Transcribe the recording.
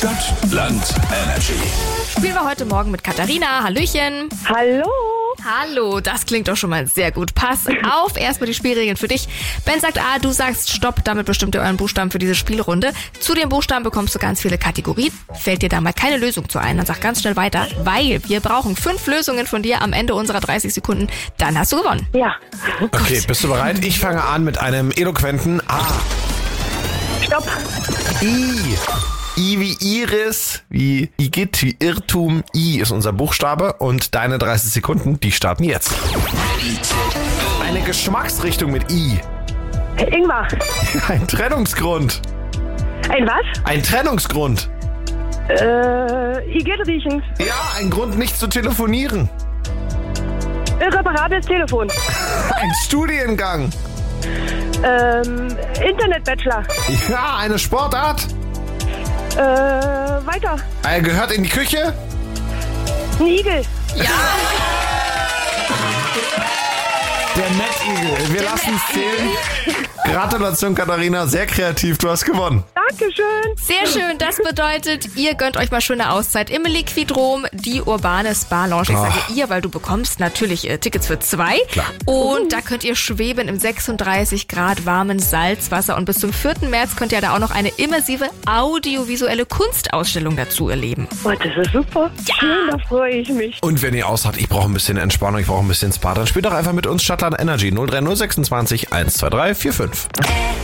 Stadt, Land, Energy. Spielen wir heute Morgen mit Katharina. Hallöchen. Hallo. Hallo, das klingt doch schon mal sehr gut. Pass auf, erstmal die Spielregeln für dich. Ben sagt A, du sagst Stopp, damit bestimmt ihr euren Buchstaben für diese Spielrunde. Zu den Buchstaben bekommst du ganz viele Kategorien. Fällt dir da mal keine Lösung zu ein, dann sag ganz schnell weiter, weil wir brauchen fünf Lösungen von dir am Ende unserer 30 Sekunden. Dann hast du gewonnen. Ja. Okay, bist du bereit? Ich fange an mit einem eloquenten A. Stopp. I. I wie Iris, wie Igitt, wie Irrtum. I ist unser Buchstabe und deine 30 Sekunden, die starten jetzt. Eine Geschmacksrichtung mit I. Ingmar. Ein Trennungsgrund. Ein was? Ein Trennungsgrund. Äh, Igitt riechen. Ja, ein Grund nicht zu telefonieren. Irreparables Telefon. Ein Studiengang. Ähm, Internet-Bachelor. Ja, eine Sportart. Äh, weiter. Er gehört in die Küche. Ein Igel. Der Mettigel. Wir lassen es zählen. Gratulation, Katharina. Sehr kreativ. Du hast gewonnen. Dankeschön. Sehr schön, das bedeutet, ihr gönnt euch mal schöne Auszeit im Liquidrom, die urbane Spa Lounge. Ich sage ihr, weil du bekommst natürlich äh, Tickets für zwei. Klar. Und da könnt ihr schweben im 36 Grad warmen Salzwasser. Und bis zum 4. März könnt ihr da auch noch eine immersive audiovisuelle Kunstausstellung dazu erleben. Oh, das ist super. Schön, da freue ich mich. Und wenn ihr aussagt, ich brauche ein bisschen Entspannung, ich brauche ein bisschen Spa, dann spielt doch einfach mit uns Stadtland Energy 03026 123 5.